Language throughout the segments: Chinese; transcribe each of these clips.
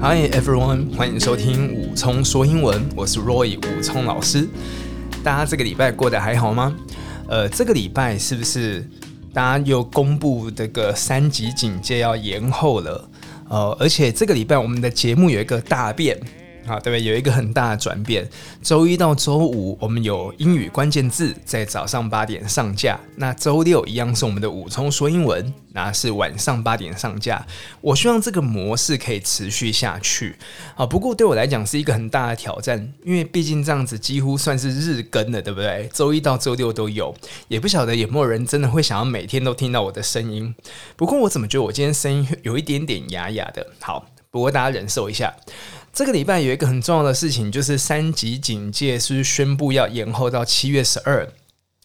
Hi everyone，欢迎收听武聪说英文，我是 Roy 武聪老师。大家这个礼拜过得还好吗？呃，这个礼拜是不是大家又公布这个三级警戒要延后了？呃，而且这个礼拜我们的节目有一个大变。好，对不对？有一个很大的转变。周一到周五，我们有英语关键字在早上八点上架。那周六一样是我们的武聪说英文，那是晚上八点上架。我希望这个模式可以持续下去。啊，不过对我来讲是一个很大的挑战，因为毕竟这样子几乎算是日更了，对不对？周一到周六都有，也不晓得有没有人真的会想要每天都听到我的声音。不过我怎么觉得我今天声音有一点点哑哑的？好，不过大家忍受一下。这个礼拜有一个很重要的事情，就是三级警戒是宣布要延后到七月十二？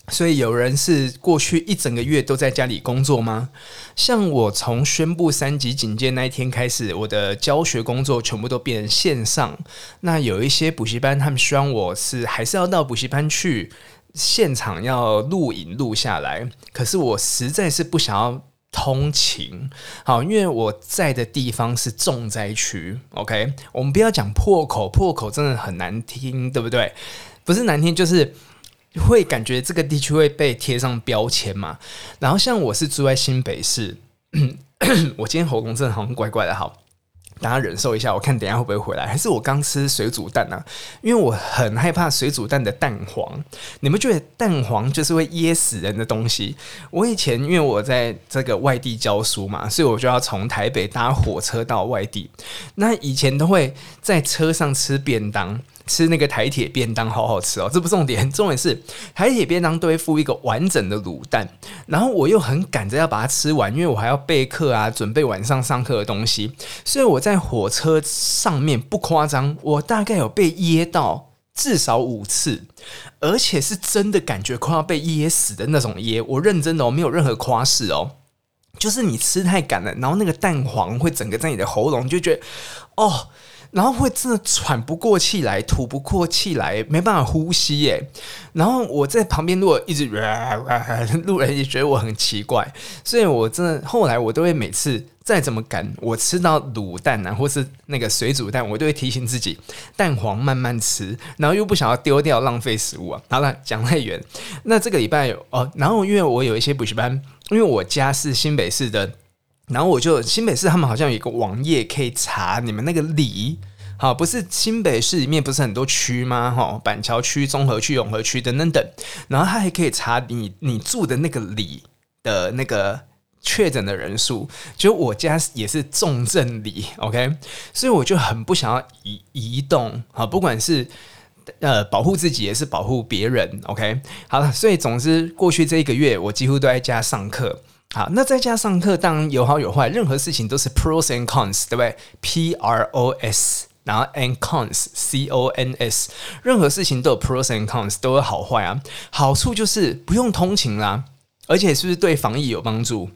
所以有人是过去一整个月都在家里工作吗？像我从宣布三级警戒那一天开始，我的教学工作全部都变成线上。那有一些补习班，他们希望我是还是要到补习班去现场要录影录下来，可是我实在是不想要。通勤，好，因为我在的地方是重灾区，OK，我们不要讲破口，破口真的很难听，对不对？不是难听，就是会感觉这个地区会被贴上标签嘛。然后像我是住在新北市，我今天喉咙真的好像怪怪的，好。大家忍受一下，我看等下会不会回来？还是我刚吃水煮蛋呢？啊？因为我很害怕水煮蛋的蛋黄。你们觉得蛋黄就是会噎死人的东西？我以前因为我在这个外地教书嘛，所以我就要从台北搭火车到外地。那以前都会在车上吃便当。吃那个台铁便当好好吃哦，这不重点，重点是台铁便当都会附一个完整的卤蛋，然后我又很赶着要把它吃完，因为我还要备课啊，准备晚上上课的东西，所以我在火车上面不夸张，我大概有被噎到至少五次，而且是真的感觉快要被噎死的那种噎，我认真的哦，没有任何夸饰哦，就是你吃太赶了，然后那个蛋黄会整个在你的喉咙，就觉得哦。然后会真的喘不过气来，吐不过气来，没办法呼吸耶。然后我在旁边如果一直，路人也觉得我很奇怪，所以我真的后来我都会每次再怎么赶，我吃到卤蛋啊，或是那个水煮蛋，我都会提醒自己蛋黄慢慢吃，然后又不想要丢掉浪费食物啊。好了，讲太远。那这个礼拜哦，然后因为我有一些补习班，因为我家是新北市的。然后我就新北市，他们好像有一个网页可以查你们那个里，好，不是新北市里面不是很多区吗？哈，板桥区、中和区、永和区等等等。然后他还可以查你你住的那个里的那个确诊的人数。就我家也是重症里，OK，所以我就很不想要移移动，好，不管是呃保护自己也是保护别人，OK，好了，所以总之过去这一个月我几乎都在家上课。好，那在家上课当然有好有坏，任何事情都是 pros and cons，对不对？P R O S，然后 and cons C O N S，任何事情都有 pros and cons，都有好坏啊。好处就是不用通勤啦，而且是不是对防疫有帮助？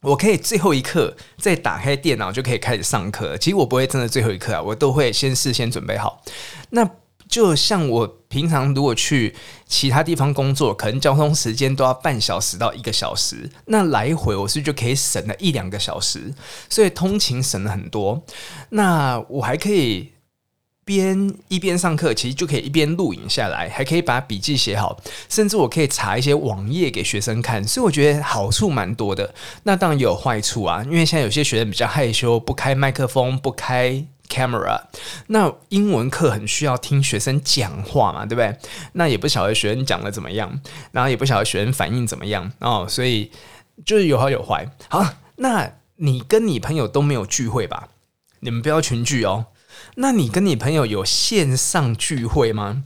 我可以最后一刻再打开电脑就可以开始上课。其实我不会真的最后一刻啊，我都会先事先准备好。那就像我平常如果去其他地方工作，可能交通时间都要半小时到一个小时，那来回我是就可以省了一两个小时？所以通勤省了很多。那我还可以边一边上课，其实就可以一边录影下来，还可以把笔记写好，甚至我可以查一些网页给学生看。所以我觉得好处蛮多的。那当然也有坏处啊，因为现在有些学生比较害羞，不开麦克风，不开。Camera，那英文课很需要听学生讲话嘛，对不对？那也不晓得学生讲的怎么样，然后也不晓得学生反应怎么样哦，所以就是有好有坏。好，那你跟你朋友都没有聚会吧？你们不要群聚哦。那你跟你朋友有线上聚会吗？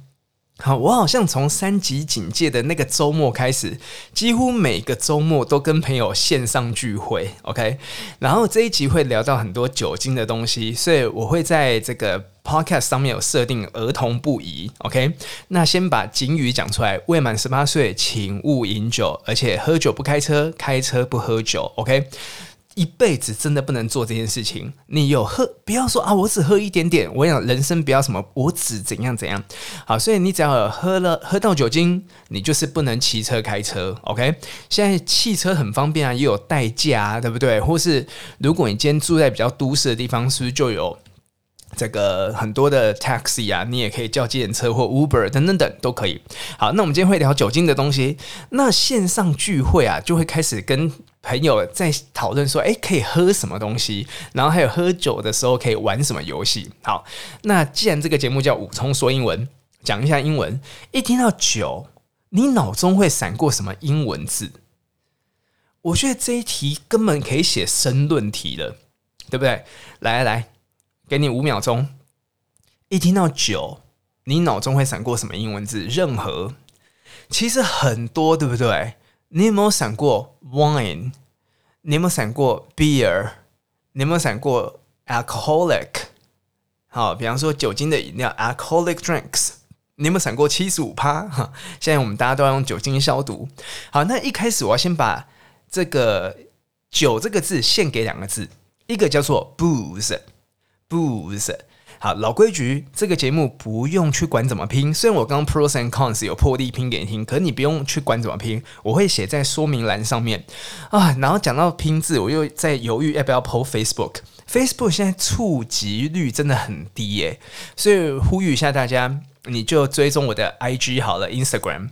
好，我好像从三级警戒的那个周末开始，几乎每个周末都跟朋友线上聚会。OK，然后这一集会聊到很多酒精的东西，所以我会在这个 Podcast 上面有设定儿童不宜。OK，那先把警语讲出来：未满十八岁，请勿饮酒，而且喝酒不开车，开车不喝酒。OK。一辈子真的不能做这件事情。你有喝，不要说啊，我只喝一点点。我想人生不要什么，我只怎样怎样。好，所以你只要喝了喝到酒精，你就是不能骑车开车。OK，现在汽车很方便啊，也有代驾啊，对不对？或是如果你今天住在比较都市的地方，是不是就有这个很多的 taxi 啊，你也可以叫计程车或 Uber 等等等都可以。好，那我们今天会聊酒精的东西。那线上聚会啊，就会开始跟朋友在讨论说，哎，可以喝什么东西？然后还有喝酒的时候可以玩什么游戏？好，那既然这个节目叫武聪说英文，讲一下英文。一听到酒，你脑中会闪过什么英文字？我觉得这一题根本可以写申论题了，对不对？来来来。给你五秒钟，一听到酒，你脑中会闪过什么英文字？任何，其实很多，对不对？你有没有想过 wine？你有没有想过 beer？你有没有想过 alcoholic？好，比方说酒精的饮料 alcoholic drinks，你有没有想过七十五趴？哈，现在我们大家都要用酒精消毒。好，那一开始我要先把这个“酒”这个字献给两个字，一个叫做 booze。Booze，好，老规矩，这个节目不用去管怎么拼。虽然我刚刚 pros and cons 有破例拼给你听，可你不用去管怎么拼，我会写在说明栏上面啊。然后讲到拼字，我又在犹豫要不要 po Facebook。Facebook 现在触及率真的很低耶，所以呼吁一下大家，你就追踪我的 IG 好了，Instagram。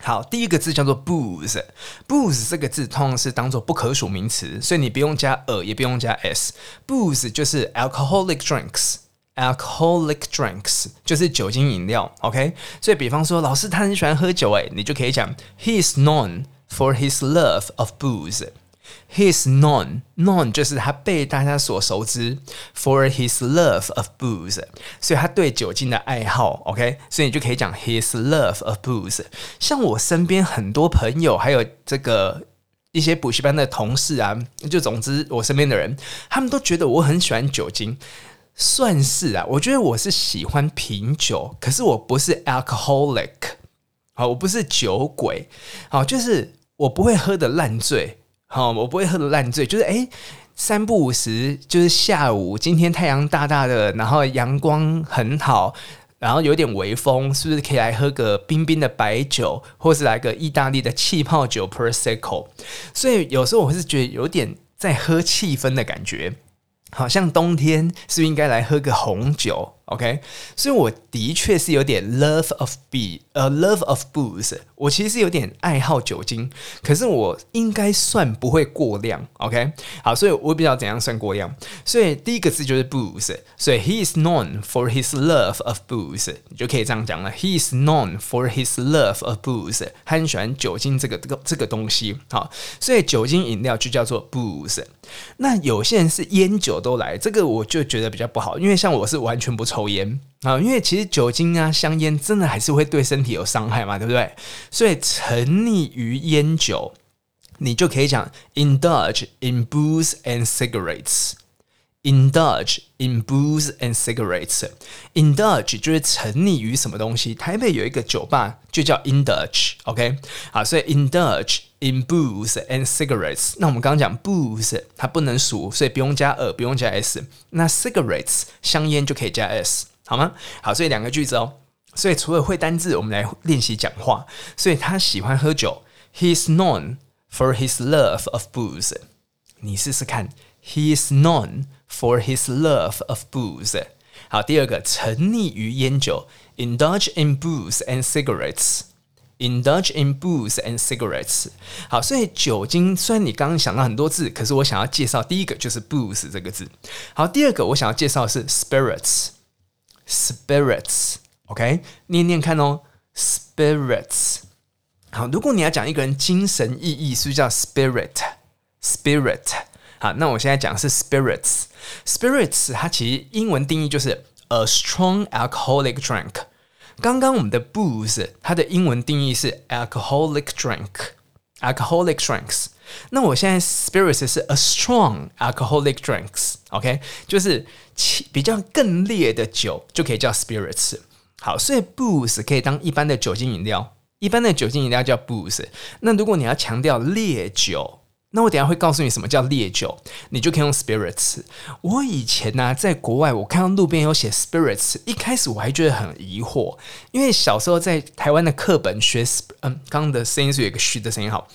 好，第一个字叫做 booze，booze 这个字通常是当做不可数名词，所以你不用加 a，也不用加 s，booze 就是 alcoholic drinks Alcoholic drinks 就是酒精饮料，OK？所以比方说，老师他很喜欢喝酒，诶，你就可以讲 he is known for his love of booze。He is known, known 就是他被大家所熟知，for his love of booze，所以他对酒精的爱好，OK，所以你就可以讲 his love of booze。像我身边很多朋友，还有这个一些补习班的同事啊，就总之我身边的人，他们都觉得我很喜欢酒精，算是啊，我觉得我是喜欢品酒，可是我不是 alcoholic，好，我不是酒鬼，好，就是我不会喝得烂醉。好，我不会喝得烂醉，就是诶，三不五时，就是下午，今天太阳大大的，然后阳光很好，然后有点微风，是不是可以来喝个冰冰的白酒，或是来个意大利的气泡酒 Prosecco？所以有时候我是觉得有点在喝气氛的感觉，好像冬天是不是应该来喝个红酒？？OK，所以我的确是有点 love of be，呃、uh，love of booze。我其实是有点爱好酒精，可是我应该算不会过量。OK，好，所以我不知道怎样算过量。所以第一个字就是 booze，所以 he is known for his love of booze，你就可以这样讲了。He is known for his love of booze，他很喜欢酒精这个这个这个东西。好，所以酒精饮料就叫做 booze。那有些人是烟酒都来，这个我就觉得比较不好，因为像我是完全不抽烟啊，因为其实酒精啊、香烟真的还是会对身体有伤害嘛，对不对？所以沉溺于烟酒，你就可以讲 indulge in booze and cigarettes。Indulge in booze and cigarettes。indulge 就是沉溺于什么东西。台北有一个酒吧就叫 indulge，OK？好，所以 indulge in booze and cigarettes。那我们刚刚讲 booze 它不能数，所以不用加 a，不用加 s。那 cigarettes 香烟就可以加 s，好吗？好，所以两个句子哦。所以除了会单字，我们来练习讲话。所以他喜欢喝酒，He is known for his love of booze。你试试看，He is known for his love of booze。好，第二个，沉溺于烟酒，indulge in booze and cigarettes。indulge in booze and cigarettes。好，所以酒精虽然你刚刚想到很多字，可是我想要介绍第一个就是 booze 这个字。好，第二个我想要介绍的是 spirits。spirits。OK，念念看哦，spirits。好，如果你要讲一个人精神意义，是不是叫 spirit？spirit。好，那我现在讲的是 spirits。Spirits 它其实英文定义就是 a strong alcoholic drink。刚刚我们的 booze 它的英文定义是 alcoholic drink，alcoholic drinks。那我现在 spirits 是 a strong alcoholic drinks。OK，就是比较更烈的酒就可以叫 spirits。好，所以 booze 可以当一般的酒精饮料，一般的酒精饮料叫 booze。那如果你要强调烈酒，那我等下会告诉你什么叫烈酒，你就可以用 spirits。我以前呢、在国外，我看到路边有写 spirits，一开始我还觉得很疑惑，因为小时候在台湾的课本学，嗯，刚刚的声音是有一个嘘的声音，好，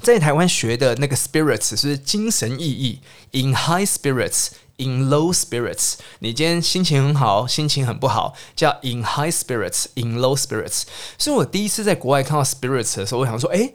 在台湾学的那个 spirits 是精神意义，in high spirits，in low spirits。你今天心情很好，心情很不好，叫 in high spirits，in low spirits。所以我第一次在国外看到 spirits 的时候，我想说，诶。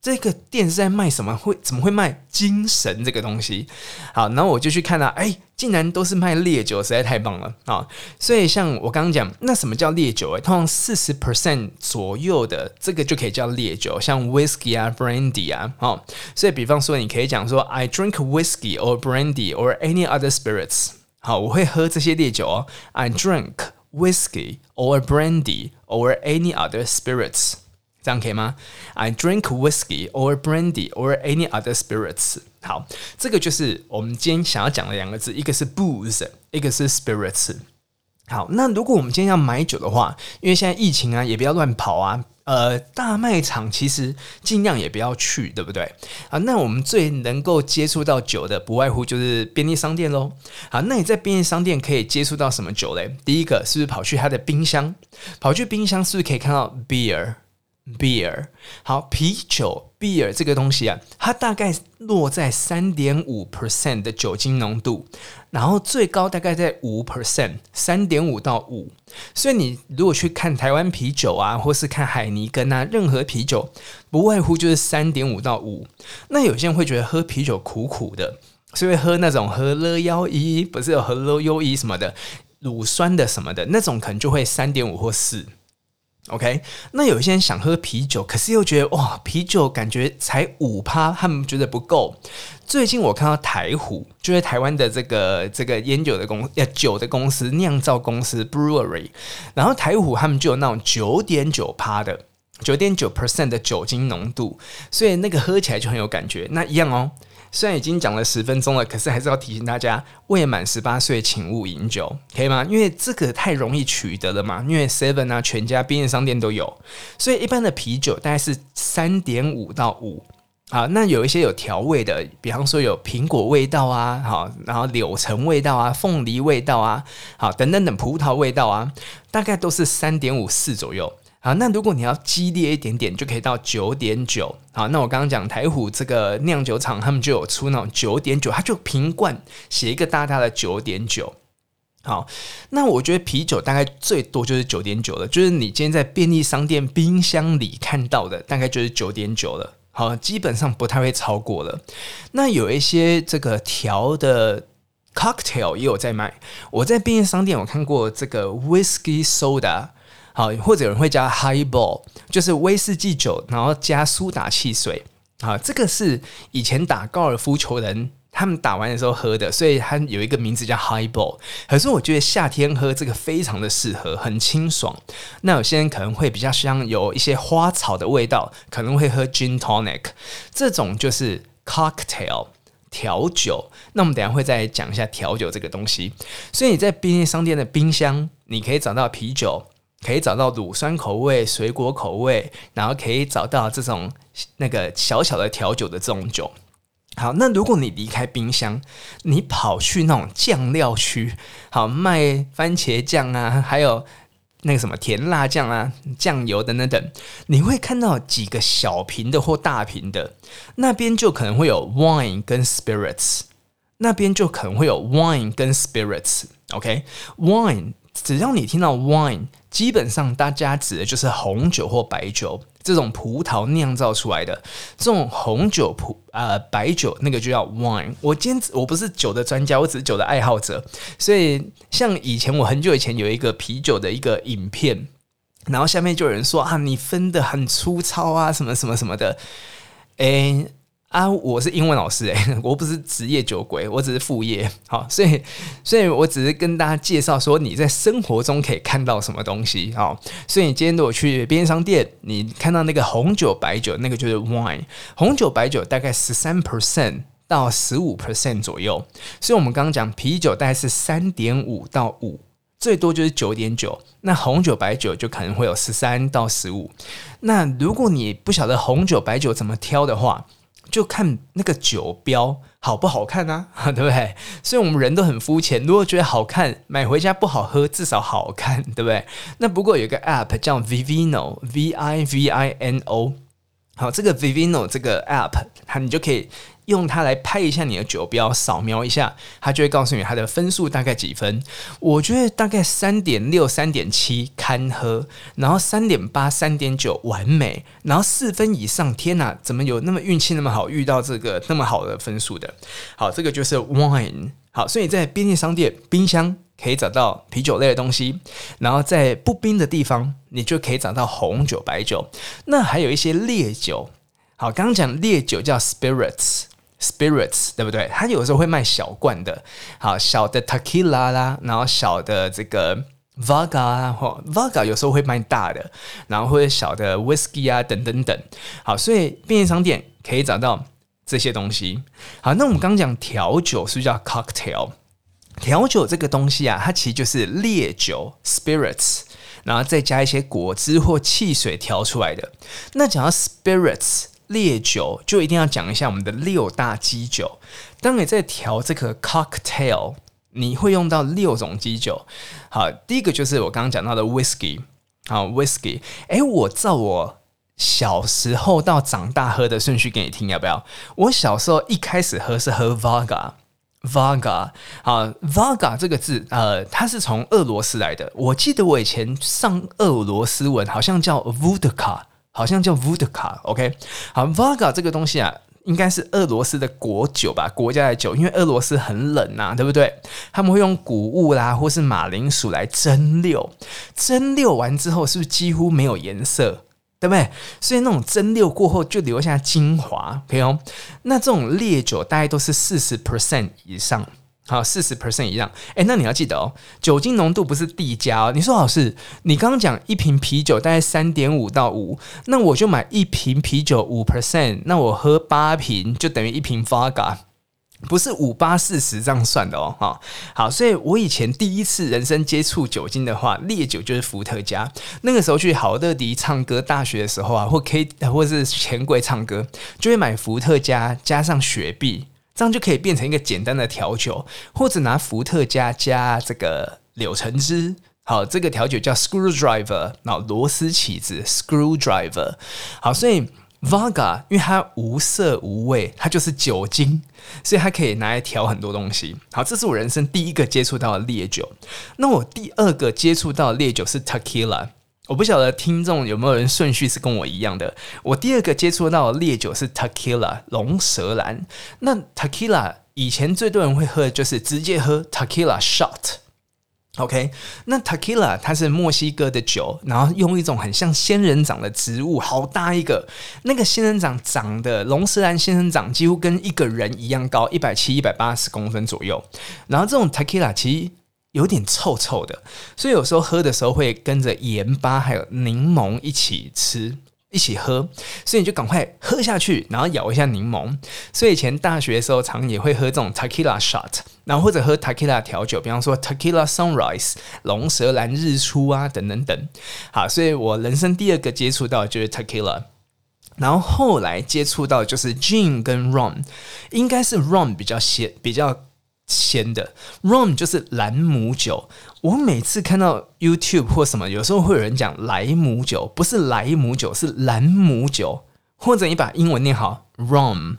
这个店是在卖什么？会怎么会卖精神这个东西？好，然后我就去看到，哎，竟然都是卖烈酒，实在太棒了啊！所以像我刚刚讲，那什么叫烈酒？哎，通常四十 percent 左右的这个就可以叫烈酒，像 whiskey 啊、brandy 啊，哦，所以比方说，你可以讲说，I drink whiskey or brandy or any other spirits。好，我会喝这些烈酒哦。I drink whiskey or brandy or any other spirits。这样可以吗？I drink whiskey or brandy or any other spirits。好，这个就是我们今天想要讲的两个字，一个是 booze，一个是 spirits。好，那如果我们今天要买酒的话，因为现在疫情啊，也不要乱跑啊。呃，大卖场其实尽量也不要去，对不对？啊，那我们最能够接触到酒的，不外乎就是便利商店喽。好，那你在便利商店可以接触到什么酒嘞？第一个是不是跑去它的冰箱？跑去冰箱是不是可以看到 beer？Beer，好，啤酒 beer 这个东西啊，它大概落在三点五 percent 的酒精浓度，然后最高大概在五 percent，三点五到五。所以你如果去看台湾啤酒啊，或是看海尼根啊，任何啤酒不外乎就是三点五到五。那有些人会觉得喝啤酒苦苦的，所以喝那种和乐幺一，不是有和乐摇一什么的乳酸的什么的那种，可能就会三点五或四。OK，那有些人想喝啤酒，可是又觉得哇，啤酒感觉才五趴，他们觉得不够。最近我看到台虎，就是台湾的这个这个烟酒的公呃酒的公司酿造公司 Brewery，然后台虎他们就有那种九点九趴的九点九 percent 的酒精浓度，所以那个喝起来就很有感觉。那一样哦。虽然已经讲了十分钟了，可是还是要提醒大家，未满十八岁请勿饮酒，可以吗？因为这个太容易取得了嘛，因为 Seven 啊、全家、便利商店都有，所以一般的啤酒大概是三点五到五。啊，那有一些有调味的，比方说有苹果味道啊，好，然后柳橙味道啊、凤梨味道啊，好，等等等葡萄味道啊，大概都是三点五四左右。好，那如果你要激烈一点点，就可以到九点九。好，那我刚刚讲台虎这个酿酒厂，他们就有出那种九点九，它就瓶罐写一个大大的九点九。好，那我觉得啤酒大概最多就是九点九了，就是你今天在便利商店冰箱里看到的，大概就是九点九了。好，基本上不太会超过了。那有一些这个调的 cocktail 也有在卖，我在便利商店我看过这个 whisky soda。好，或者有人会加 highball，就是威士忌酒，然后加苏打汽水。好，这个是以前打高尔夫球人他们打完的时候喝的，所以它有一个名字叫 highball。可是我觉得夏天喝这个非常的适合，很清爽。那有些人可能会比较香有一些花草的味道，可能会喝 gin tonic，这种就是 cocktail 调酒。那我们等下会再讲一下调酒这个东西。所以你在便利商店的冰箱，你可以找到啤酒。可以找到乳酸口味、水果口味，然后可以找到这种那个小小的调酒的这种酒。好，那如果你离开冰箱，你跑去那种酱料区，好，卖番茄酱啊，还有那个什么甜辣酱啊、酱油等等等，你会看到几个小瓶的或大瓶的，那边就可能会有 wine 跟 spirits，那边就可能会有 wine 跟 spirits。OK，wine。只要你听到 wine，基本上大家指的就是红酒或白酒，这种葡萄酿造出来的这种红酒葡呃白酒，那个就叫 wine。我今天我不是酒的专家，我只是酒的爱好者，所以像以前我很久以前有一个啤酒的一个影片，然后下面就有人说啊，你分得很粗糙啊，什么什么什么的，诶。啊，我是英文老师诶，我不是职业酒鬼，我只是副业。好，所以，所以我只是跟大家介绍说你在生活中可以看到什么东西。好，所以你今天如果去便利商店，你看到那个红酒、白酒，那个就是 wine。红酒、白酒大概十三 percent 到十五 percent 左右。所以我们刚刚讲啤酒大概是三点五到五，最多就是九点九。那红酒、白酒就可能会有十三到十五。那如果你不晓得红酒、白酒怎么挑的话，就看那个酒标好不好看啊，对不对？所以我们人都很肤浅。如果觉得好看，买回家不好喝，至少好看，对不对？那不过有个 app 叫 Vivino，V I V I N O，好，这个 Vivino 这个 app，它你就可以用它来拍一下你的酒标，扫描一下，它就会告诉你它的分数大概几分。我觉得大概三点六、三点七堪喝，然后三点八、三点九完美，然后四分以上，天哪，怎么有那么运气那么好遇到这个那么好的分数的？好，这个就是 wine。好，所以在便利商店冰箱可以找到啤酒类的东西，然后在不冰的地方，你就可以找到红酒、白酒。那还有一些烈酒。好，刚刚讲烈酒叫 spirits spirits 对不对？它有时候会卖小罐的，好，小的 tequila 啦，然后小的这个 vodka 啊，或 vodka 有时候会卖大的，然后或者小的 whisky 啊，等等等。好，所以便利商店可以找到。这些东西，好，那我们刚讲调酒是不是叫 cocktail？调酒这个东西啊，它其实就是烈酒 spirits，然后再加一些果汁或汽水调出来的。那讲到 spirits 烈酒，就一定要讲一下我们的六大基酒。当你在调这个 cocktail，你会用到六种基酒。好，第一个就是我刚刚讲到的 whisky，好 whisky，哎，我照我。小时候到长大喝的顺序给你听，要不要？我小时候一开始喝是喝 Vodka，Vodka 啊，Vodka 这个字，呃，它是从俄罗斯来的。我记得我以前上俄罗斯文，好像叫 Vodka，好像叫 Vodka。OK，好，Vodka 这个东西啊，应该是俄罗斯的国酒吧，国家的酒，因为俄罗斯很冷呐、啊，对不对？他们会用谷物啦，或是马铃薯来蒸馏，蒸馏完之后，是不是几乎没有颜色？对不对？所以那种蒸馏过后就留下精华，可以哦。那这种烈酒大概都是四十 percent 以上，好，四十 percent 以上。诶，那你要记得哦，酒精浓度不是递加哦。你说老师，你刚刚讲一瓶啤酒大概三点五到五，那我就买一瓶啤酒五 percent，那我喝八瓶就等于一瓶 Vodka。不是五八四十这样算的哦，哈，好，所以我以前第一次人生接触酒精的话，烈酒就是伏特加。那个时候去好乐迪唱歌，大学的时候啊，或 K 或是钱柜唱歌，就会买伏特加加上雪碧，这样就可以变成一个简单的调酒，或者拿伏特加加这个柳橙汁，好，这个调酒叫 screwdriver，那螺丝起子 screwdriver，好，所以。Vodka，因为它无色无味，它就是酒精，所以它可以拿来调很多东西。好，这是我人生第一个接触到的烈酒。那我第二个接触到的烈酒是 Tequila。我不晓得听众有没有人顺序是跟我一样的。我第二个接触到的烈酒是 Tequila 龙舌兰。那 Tequila 以前最多人会喝的就是直接喝 Tequila shot。OK，那 Tequila 它是墨西哥的酒，然后用一种很像仙人掌的植物，好大一个，那个仙人掌长的龙舌兰仙人掌几乎跟一个人一样高，一百七、一百八十公分左右。然后这种 Tequila 其实有点臭臭的，所以有时候喝的时候会跟着盐巴还有柠檬一起吃。一起喝，所以你就赶快喝下去，然后咬一下柠檬。所以以前大学的时候，常也会喝这种 tequila shot，然后或者喝 tequila 调酒，比方说 tequila sunrise 龙舌兰日出啊，等等等。好，所以我人生第二个接触到的就是 tequila，然后后来接触到就是 gin 跟 rum，应该是 rum 比较鲜，比较。鲜的 rum 就是兰姆酒。我每次看到 YouTube 或什么，有时候会有人讲莱姆酒，不是莱姆酒，是兰姆酒。或者你把英文念好，rum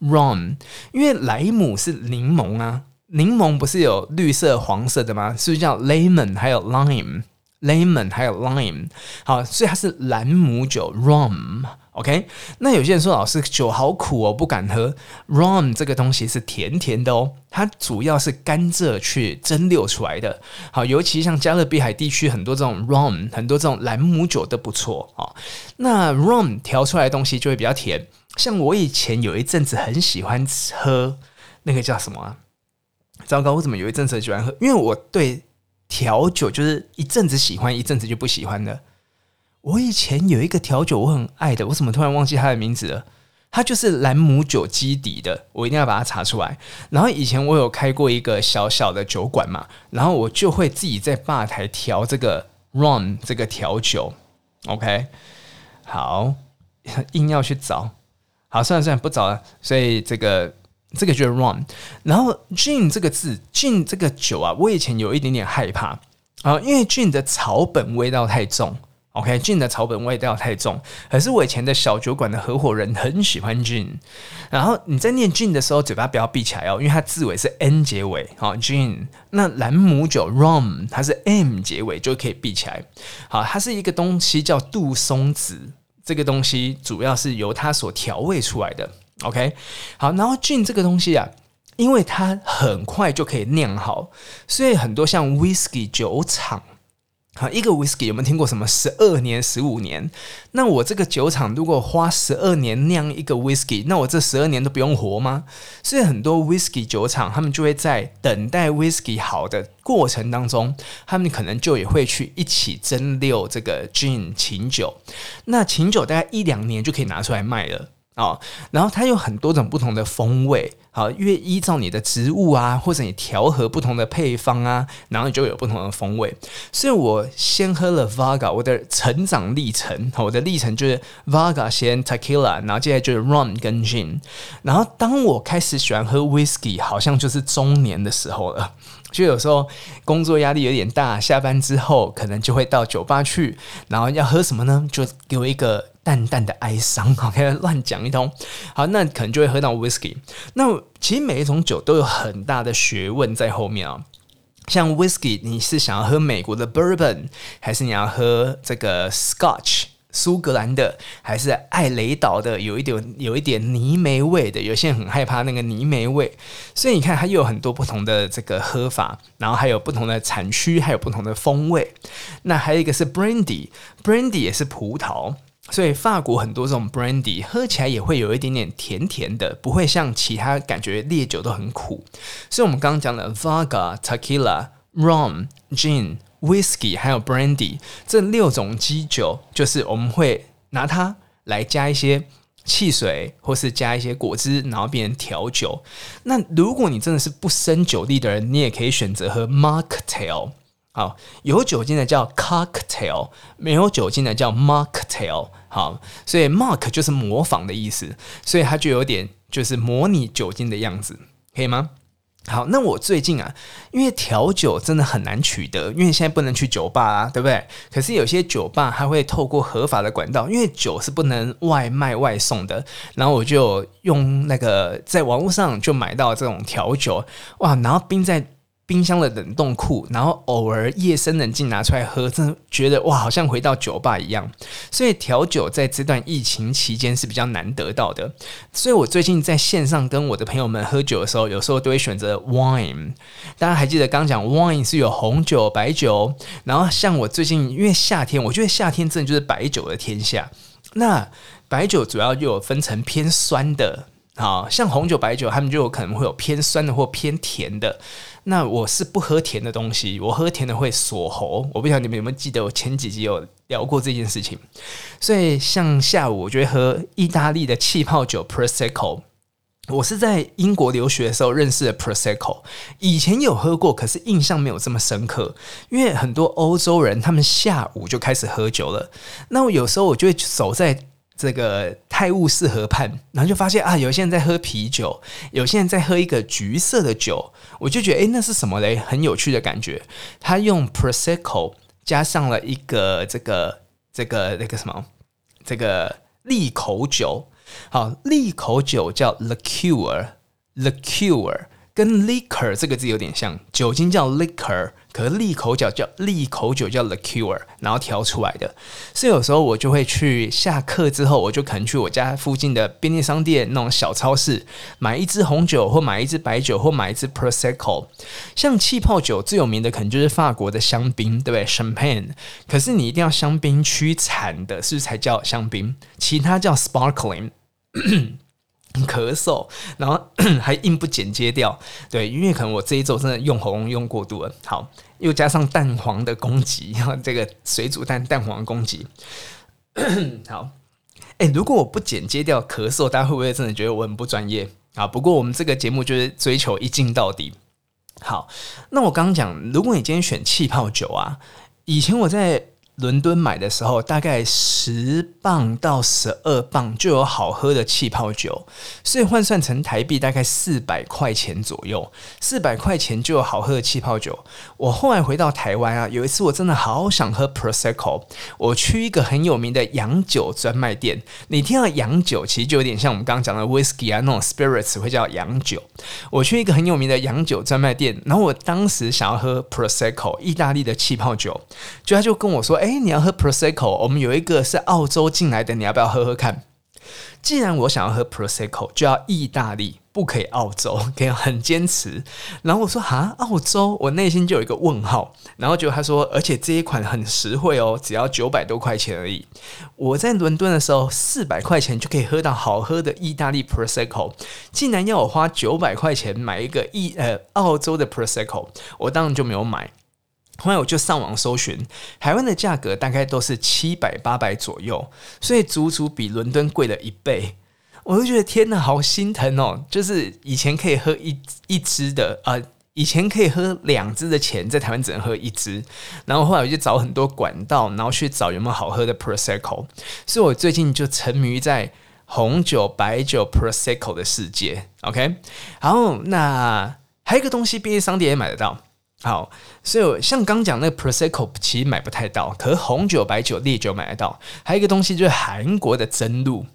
rum，因为莱姆是柠檬啊，柠檬不是有绿色、黄色的吗？是不是叫 lemon？还有 lime，lemon 还有 lime。好，所以它是兰姆酒 rum。OK，那有些人说，老师酒好苦哦，不敢喝。Rum 这个东西是甜甜的哦，它主要是甘蔗去蒸馏出来的。好，尤其像加勒比海地区很多这种 Rum，很多这种兰姆酒都不错哦。那 Rum 调出来的东西就会比较甜。像我以前有一阵子很喜欢喝那个叫什么啊？糟糕，我怎么有一阵子很喜欢喝？因为我对调酒就是一阵子喜欢，一阵子就不喜欢的。我以前有一个调酒我很爱的，我怎么突然忘记它的名字了？它就是兰姆酒基底的，我一定要把它查出来。然后以前我有开过一个小小的酒馆嘛，然后我就会自己在吧台调这个 rum 这个调酒。OK，好，硬要去找，好，算了算了，不找了。所以这个这个就是 rum。然后 gin 这个字，gin 这个酒啊，我以前有一点点害怕啊，因为 gin 的草本味道太重。OK，gin 的草本味道太重，可是我以前的小酒馆的合伙人很喜欢 gin。然后你在念 gin 的时候，嘴巴不要闭起来哦，因为它字尾是 n 结尾。好，gin。那兰姆酒 rum 它是 m 结尾，就可以闭起来。好，它是一个东西叫杜松子，这个东西主要是由它所调味出来的。OK，好，然后 gin 这个东西啊，因为它很快就可以酿好，所以很多像 whisky 酒厂。好，一个 whisky 有没有听过什么十二年、十五年？那我这个酒厂如果花十二年酿一个 whisky，那我这十二年都不用活吗？所以很多 whisky 酒厂，他们就会在等待 whisky 好的过程当中，他们可能就也会去一起蒸馏这个 gin 琴酒。那琴酒大概一两年就可以拿出来卖了。哦，然后它有很多种不同的风味，好，因为依照你的植物啊，或者你调和不同的配方啊，然后你就有不同的风味。所以我先喝了 Vodka，我的成长历程，我的历程就是 Vodka 先 Tequila，然后接下来就是 Rum 跟 Gin。然后当我开始喜欢喝 Whisky，好像就是中年的时候了。就有时候工作压力有点大，下班之后可能就会到酒吧去，然后要喝什么呢？就给我一个淡淡的哀伤，OK，乱讲一通。好，那可能就会喝到 Whisky。那其实每一种酒都有很大的学问在后面啊。像 Whisky，你是想要喝美国的 Bourbon，还是你要喝这个 Scotch？苏格兰的还是艾雷岛的，有一点有一点泥煤味的，有些人很害怕那个泥煤味，所以你看它又有很多不同的这个喝法，然后还有不同的产区，还有不同的风味。那还有一个是 Brandy，Brandy 也是葡萄，所以法国很多这种 Brandy 喝起来也会有一点点甜甜的，不会像其他感觉烈酒都很苦。所以我们刚刚讲的 v o g a、Tequila、Rum、Gin。Whisky 还有 Brandy 这六种基酒，就是我们会拿它来加一些汽水，或是加一些果汁，然后变成调酒。那如果你真的是不胜酒力的人，你也可以选择喝 Mocktail。好，有酒精的叫 Cocktail，没有酒精的叫 Mocktail。好，所以 Mock 就是模仿的意思，所以它就有点就是模拟酒精的样子，可以吗？好，那我最近啊，因为调酒真的很难取得，因为现在不能去酒吧啊，对不对？可是有些酒吧还会透过合法的管道，因为酒是不能外卖外送的，然后我就用那个在网络上就买到这种调酒，哇，然后冰在。冰箱的冷冻库，然后偶尔夜深人静拿出来喝，真的觉得哇，好像回到酒吧一样。所以调酒在这段疫情期间是比较难得到的。所以我最近在线上跟我的朋友们喝酒的时候，有时候都会选择 wine。大家还记得刚讲 wine 是有红酒、白酒，然后像我最近因为夏天，我觉得夏天真的就是白酒的天下。那白酒主要就有分成偏酸的，好像红酒、白酒，他们就有可能会有偏酸的或偏甜的。那我是不喝甜的东西，我喝甜的会锁喉。我不晓得你们有没有记得我前几集有聊过这件事情。所以像下午我就会喝意大利的气泡酒 Prosecco。我是在英国留学的时候认识的 Prosecco，以前有喝过，可是印象没有这么深刻。因为很多欧洲人他们下午就开始喝酒了，那我有时候我就会走在。这个泰晤士河畔，然后就发现啊，有些人在喝啤酒，有些人在喝一个橘色的酒，我就觉得，诶，那是什么嘞？很有趣的感觉。他用 Prosecco 加上了一个这个这个那个什么，这个利口酒。好，利口酒叫 liqueur，liqueur。跟 liquor 这个字有点像，酒精叫 liquor，可是利口酒叫利口酒叫 liqueur，然后调出来的。所以有时候我就会去下课之后，我就可能去我家附近的便利商店那种小超市，买一支红酒或买一支白酒或买一支 prosecco。像气泡酒最有名的可能就是法国的香槟，对不对？Champagne。可是你一定要香槟区产的，是不是才叫香槟？其他叫 sparkling。咳嗽，然后 还硬不剪接掉，对，因为可能我这一周真的用喉咙用过度了。好，又加上蛋黄的攻击，然 后这个水煮蛋蛋黄攻击。好，哎，如果我不剪接掉咳嗽，大家会不会真的觉得我很不专业啊？不过我们这个节目就是追求一镜到底。好，那我刚刚讲，如果你今天选气泡酒啊，以前我在伦敦买的时候，大概十磅到十二磅就有好喝的气泡酒，所以换算成台币大概四百块钱左右。四百块钱就有好喝的气泡酒。我后来回到台湾啊，有一次我真的好想喝 Prosecco，我去一个很有名的洋酒专卖店。你听到洋酒，其实就有点像我们刚刚讲的 whisky 啊那种 spirits 会叫洋酒。我去一个很有名的洋酒专卖店，然后我当时想要喝 Prosecco，意大利的气泡酒，就他就跟我说：“哎。”你要喝 Prosecco，我们有一个是澳洲进来的，你要不要喝喝看？既然我想要喝 Prosecco，就要意大利，不可以澳洲，可以很坚持。然后我说哈，澳洲，我内心就有一个问号。然后就他说，而且这一款很实惠哦，只要九百多块钱而已。我在伦敦的时候，四百块钱就可以喝到好喝的意大利 Prosecco，竟然要我花九百块钱买一个意呃澳洲的 Prosecco，我当然就没有买。后来我就上网搜寻，台湾的价格大概都是七百八百左右，所以足足比伦敦贵了一倍。我就觉得天哪，好心疼哦！就是以前可以喝一一支的，呃，以前可以喝两支的钱，在台湾只能喝一支。然后后来我就找很多管道，然后去找有没有好喝的 Prosecco。所以我最近就沉迷在红酒、白酒、Prosecco 的世界。OK，然后那还有一个东西，便利商店也买得到。好，所以像刚讲那个 Prosecco 其实买不太到，可是红酒、白酒、烈酒买得到。还有一个东西就是韩国的真露。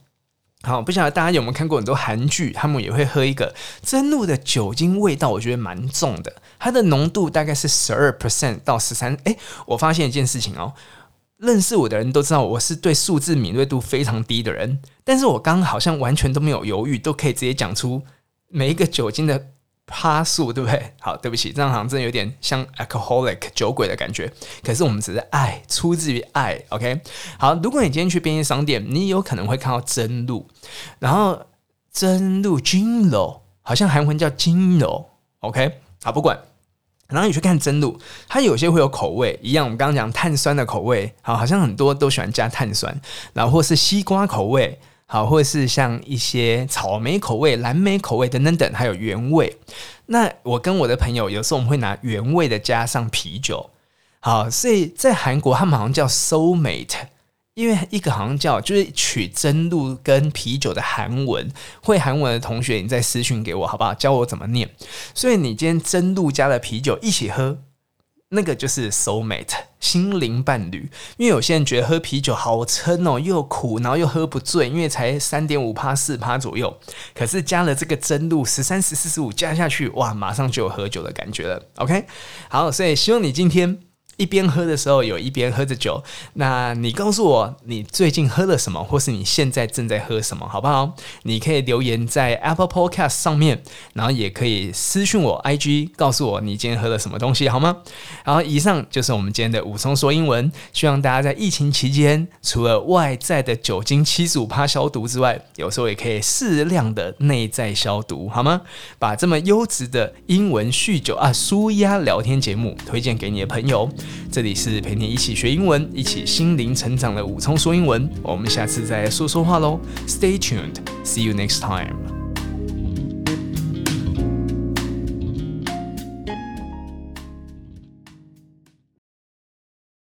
好，不晓得大家有没有看过很多韩剧，他们也会喝一个真露的酒精味道，我觉得蛮重的，它的浓度大概是十二 percent 到十三。诶，我发现一件事情哦，认识我的人都知道我是对数字敏锐度非常低的人，但是我刚刚好像完全都没有犹豫，都可以直接讲出每一个酒精的。趴树对不对？好，对不起，这样好像真的有点像 alcoholic 酒鬼的感觉。可是我们只是爱，出自于爱。OK，好，如果你今天去便利商店，你有可能会看到真露，然后真露金露，好像韩文叫金露。OK，好，不管，然后你去看真露，它有些会有口味，一样，我们刚刚讲碳酸的口味，好，好像很多都喜欢加碳酸，然后或是西瓜口味。好，或是像一些草莓口味、蓝莓口味等等等，还有原味。那我跟我的朋友有时候我们会拿原味的加上啤酒。好，所以在韩国他们好像叫 Soulmate，因为一个好像叫就是取真露跟啤酒的韩文。会韩文的同学，你再私讯给我好不好？教我怎么念。所以你今天真露加了啤酒一起喝。那个就是 soul mate 心灵伴侣，因为有些人觉得喝啤酒好撑哦，又苦，然后又喝不醉，因为才三点五趴四趴左右，可是加了这个真露十三十四十五加下去，哇，马上就有喝酒的感觉了。OK，好，所以希望你今天。一边喝的时候，有一边喝着酒。那你告诉我，你最近喝了什么，或是你现在正在喝什么，好不好？你可以留言在 Apple Podcast 上面，然后也可以私讯我 IG，告诉我你今天喝了什么东西，好吗？然后以上就是我们今天的武松说英文。希望大家在疫情期间，除了外在的酒精七十五趴消毒之外，有时候也可以适量的内在消毒，好吗？把这么优质的英文酗酒啊舒压聊天节目推荐给你的朋友。这里是陪你一起学英文、一起心灵成长的武聪说英文，我们下次再说说话喽。Stay tuned, see you next time.